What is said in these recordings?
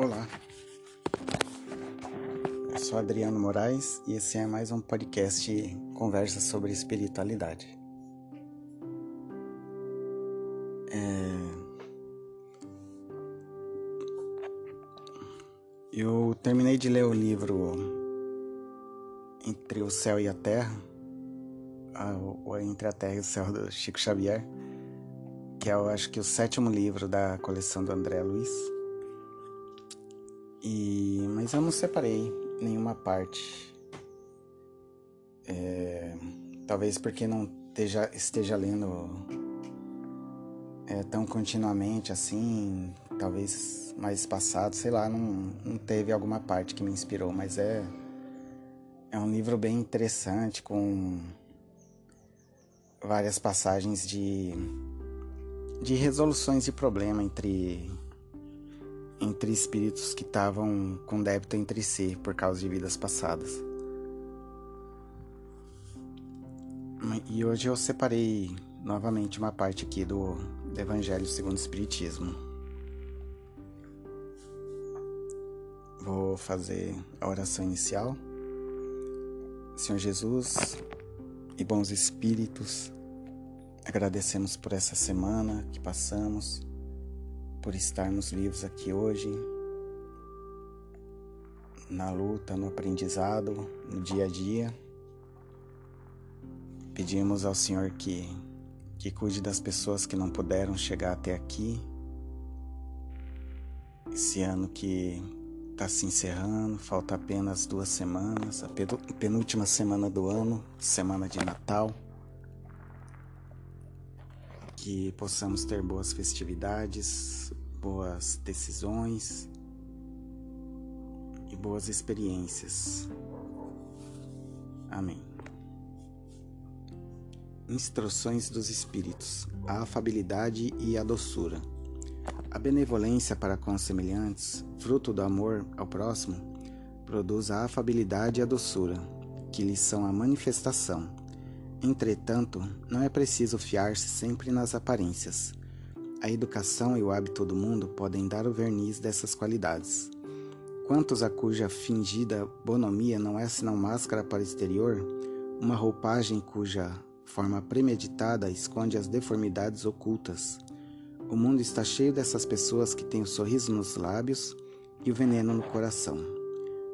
Olá, eu sou Adriano Moraes e esse é mais um podcast Conversa sobre Espiritualidade. É... Eu terminei de ler o livro Entre o Céu e a Terra, ou Entre a Terra e o Céu do Chico Xavier, que é, eu acho que, o sétimo livro da coleção do André Luiz. E, mas eu não separei nenhuma parte. É, talvez porque não esteja, esteja lendo é, tão continuamente assim, talvez mais passado, sei lá, não, não teve alguma parte que me inspirou, mas é, é um livro bem interessante com várias passagens de, de resoluções de problema entre entre espíritos que estavam com débito entre si por causa de vidas passadas. E hoje eu separei novamente uma parte aqui do, Evangelho segundo o Espiritismo. Vou fazer a oração inicial. Senhor Jesus e bons espíritos, agradecemos por essa semana que passamos por estarmos vivos aqui hoje, na luta, no aprendizado, no dia a dia. Pedimos ao Senhor que, que cuide das pessoas que não puderam chegar até aqui. Esse ano que está se encerrando, falta apenas duas semanas, a penúltima semana do ano, semana de Natal que possamos ter boas festividades, boas decisões e boas experiências. Amém. Instruções dos Espíritos: a afabilidade e a doçura. A benevolência para com os semelhantes, fruto do amor ao próximo, produz a afabilidade e a doçura, que lhes são a manifestação Entretanto, não é preciso fiar-se sempre nas aparências. A educação e o hábito do mundo podem dar o verniz dessas qualidades. Quantos a cuja fingida bonomia não é senão máscara para o exterior, uma roupagem cuja forma premeditada esconde as deformidades ocultas. O mundo está cheio dessas pessoas que têm o sorriso nos lábios e o veneno no coração,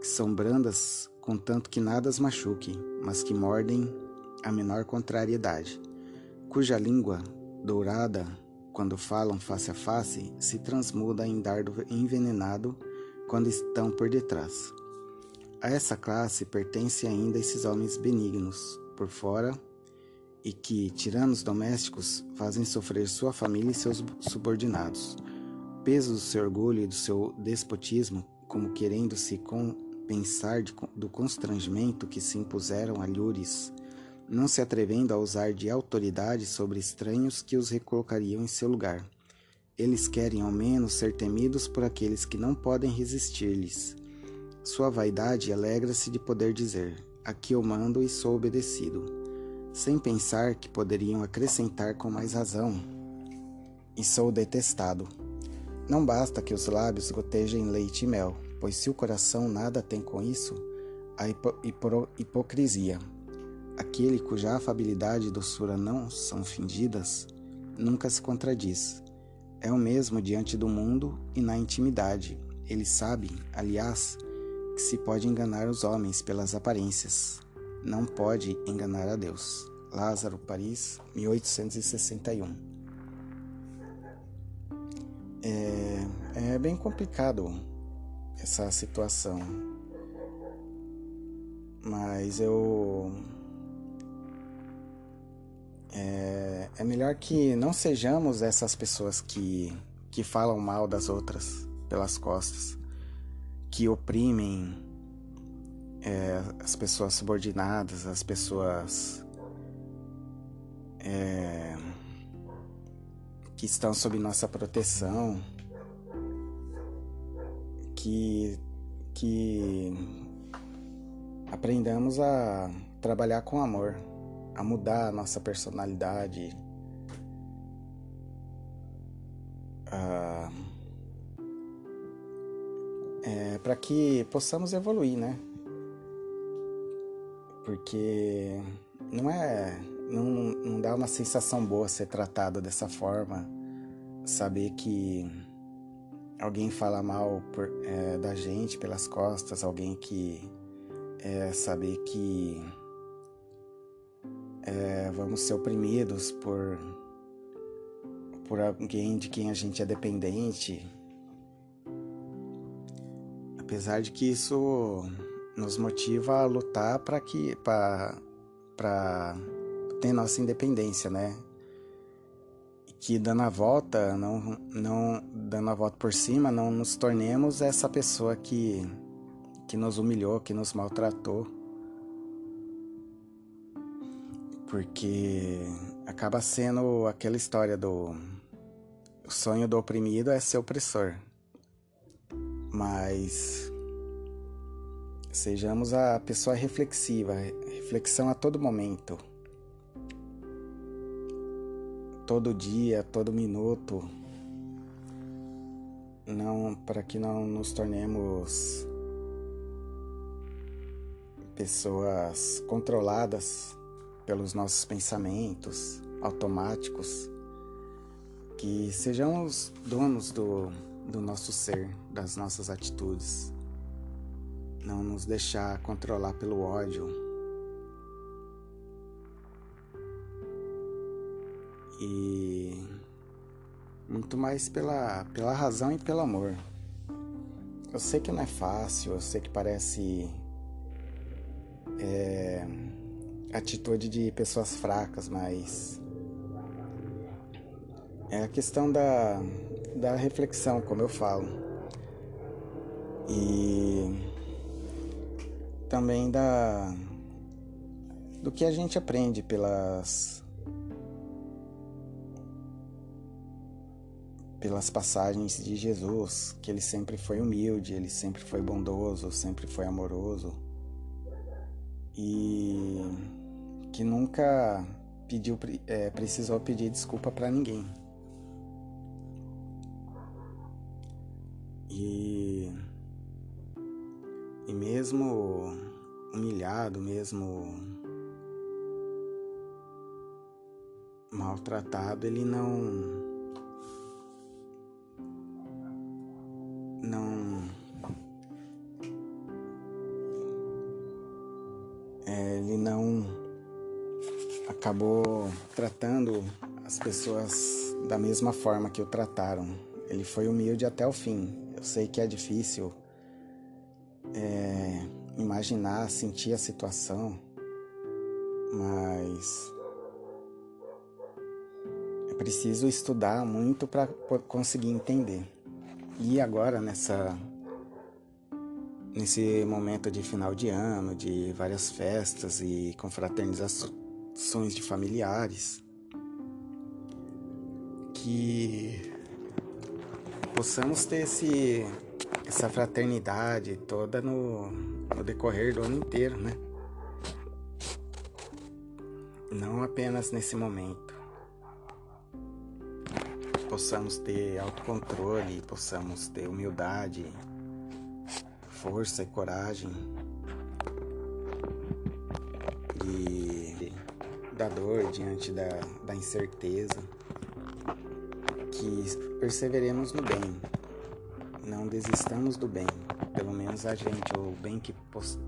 que são brandas contanto que nada as machuque, mas que mordem a menor contrariedade, cuja língua, dourada, quando falam face a face, se transmuda em dardo envenenado quando estão por detrás. A essa classe pertencem ainda esses homens benignos, por fora, e que, tiranos domésticos, fazem sofrer sua família e seus subordinados. Peso do seu orgulho e do seu despotismo, como querendo se compensar de, do constrangimento que se impuseram a Lures, não se atrevendo a usar de autoridade sobre estranhos que os recolocariam em seu lugar. Eles querem ao menos ser temidos por aqueles que não podem resistir-lhes. Sua vaidade alegra-se de poder dizer: Aqui eu mando e sou obedecido, sem pensar que poderiam acrescentar com mais razão: E sou detestado. Não basta que os lábios gotejem leite e mel, pois se o coração nada tem com isso, a hipo hipocrisia, Aquele cuja afabilidade e doçura não são fingidas, nunca se contradiz. É o mesmo diante do mundo e na intimidade. Ele sabe, aliás, que se pode enganar os homens pelas aparências, não pode enganar a Deus. Lázaro, Paris, 1861. É, é bem complicado essa situação, mas eu é, é melhor que não sejamos essas pessoas que, que falam mal das outras pelas costas, que oprimem é, as pessoas subordinadas, as pessoas é, que estão sob nossa proteção, que, que aprendamos a trabalhar com amor a mudar a nossa personalidade, a é, para que possamos evoluir, né? Porque não é. Não, não dá uma sensação boa ser tratado dessa forma, saber que alguém fala mal por, é, da gente pelas costas, alguém que é, saber que é, vamos ser oprimidos por, por alguém de quem a gente é dependente. Apesar de que isso nos motiva a lutar para que para ter nossa independência, né? Que dando a volta, não, não dando a volta por cima, não nos tornemos essa pessoa que, que nos humilhou, que nos maltratou. Porque acaba sendo aquela história do o sonho do oprimido é ser opressor. Mas Sejamos a pessoa reflexiva, reflexão a todo momento. Todo dia, todo minuto. Não para que não nos tornemos pessoas controladas pelos nossos pensamentos automáticos, que sejamos donos do, do nosso ser, das nossas atitudes não nos deixar controlar pelo ódio. E muito mais pela, pela razão e pelo amor. Eu sei que não é fácil, eu sei que parece é, atitude de pessoas fracas, mas é a questão da, da reflexão, como eu falo. E também da do que a gente aprende pelas pelas passagens de Jesus, que ele sempre foi humilde, ele sempre foi bondoso, sempre foi amoroso e que nunca pediu é, precisou pedir desculpa para ninguém. E e mesmo humilhado, mesmo maltratado, ele não não tratando as pessoas da mesma forma que o trataram. Ele foi humilde até o fim. Eu sei que é difícil é, imaginar, sentir a situação, mas é preciso estudar muito para conseguir entender. E agora nessa nesse momento de final de ano, de várias festas e confraternizações de familiares, que possamos ter esse essa fraternidade toda no, no decorrer do ano inteiro, né? Não apenas nesse momento. Possamos ter autocontrole, possamos ter humildade, força e coragem de, diante da, da incerteza, que perseveremos no bem, não desistamos do bem, pelo menos a gente, o bem que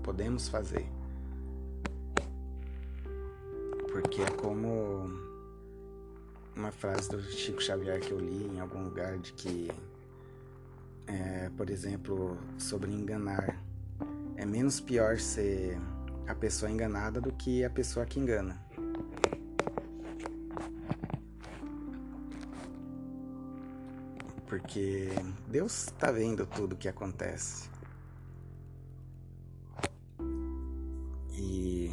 podemos fazer. Porque é como uma frase do Chico Xavier que eu li em algum lugar de que, é, por exemplo, sobre enganar. É menos pior ser a pessoa enganada do que a pessoa que engana. Porque Deus está vendo tudo o que acontece. E,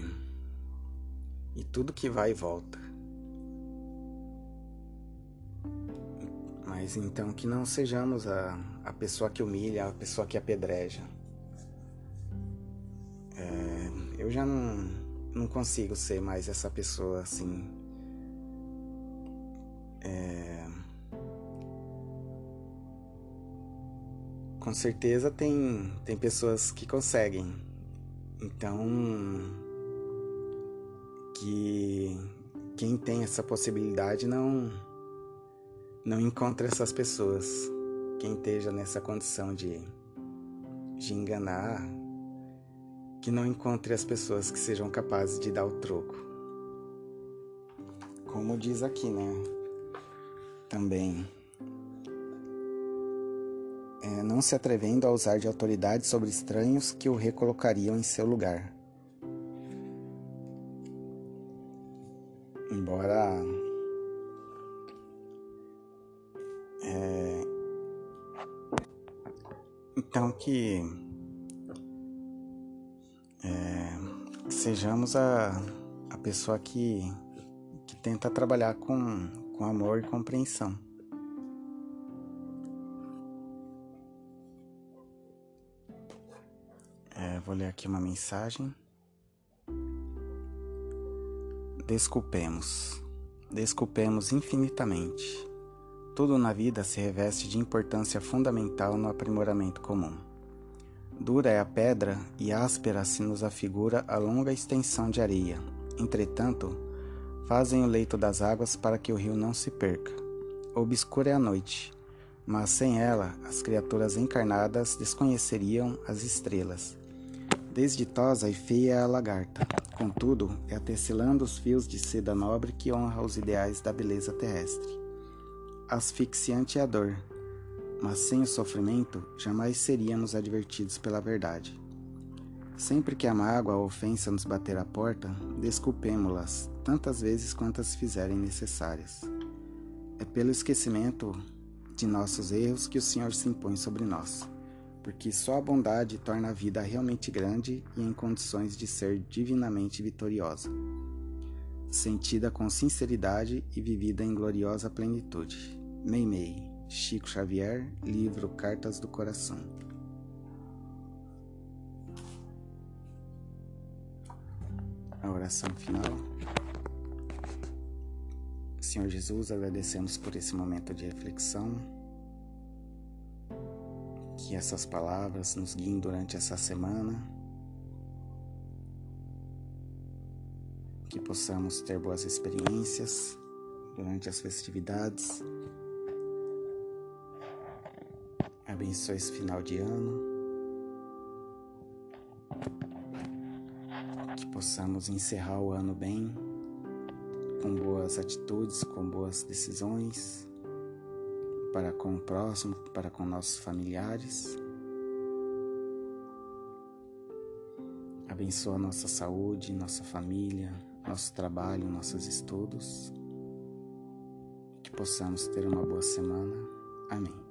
e tudo que vai e volta. Mas então que não sejamos a, a pessoa que humilha, a pessoa que apedreja. É, eu já não, não consigo ser mais essa pessoa assim. É, com certeza tem, tem pessoas que conseguem. Então, que quem tem essa possibilidade não não encontra essas pessoas. Quem esteja nessa condição de, de enganar, que não encontre as pessoas que sejam capazes de dar o troco. Como diz aqui, né? Também. É, não se atrevendo a usar de autoridade sobre estranhos que o recolocariam em seu lugar. Embora é, então que é, sejamos a, a pessoa que, que tenta trabalhar com, com amor e compreensão. Vou ler aqui uma mensagem. Desculpemos, desculpemos infinitamente. Tudo na vida se reveste de importância fundamental no aprimoramento comum. Dura é a pedra e áspera se nos afigura a longa extensão de areia. Entretanto, fazem o leito das águas para que o rio não se perca. Obscura é a noite, mas sem ela as criaturas encarnadas desconheceriam as estrelas. Desditosa e feia é a lagarta, contudo, é tecelando os fios de seda nobre que honra os ideais da beleza terrestre. Asfixiante é a dor, mas sem o sofrimento jamais seríamos advertidos pela verdade. Sempre que a mágoa ou a ofensa nos bater à porta, desculpemo-las tantas vezes quantas fizerem necessárias. É pelo esquecimento de nossos erros que o Senhor se impõe sobre nós, porque só a bondade torna a vida realmente grande e em condições de ser divinamente vitoriosa, sentida com sinceridade e vivida em gloriosa plenitude. Meimei. Chico Xavier, livro Cartas do Coração. A oração final. Senhor Jesus, agradecemos por esse momento de reflexão. Que essas palavras nos guiem durante essa semana. Que possamos ter boas experiências durante as festividades Abençoe esse final de ano. Que possamos encerrar o ano bem, com boas atitudes, com boas decisões, para com o próximo, para com nossos familiares. Abençoa nossa saúde, nossa família, nosso trabalho, nossos estudos. Que possamos ter uma boa semana. Amém.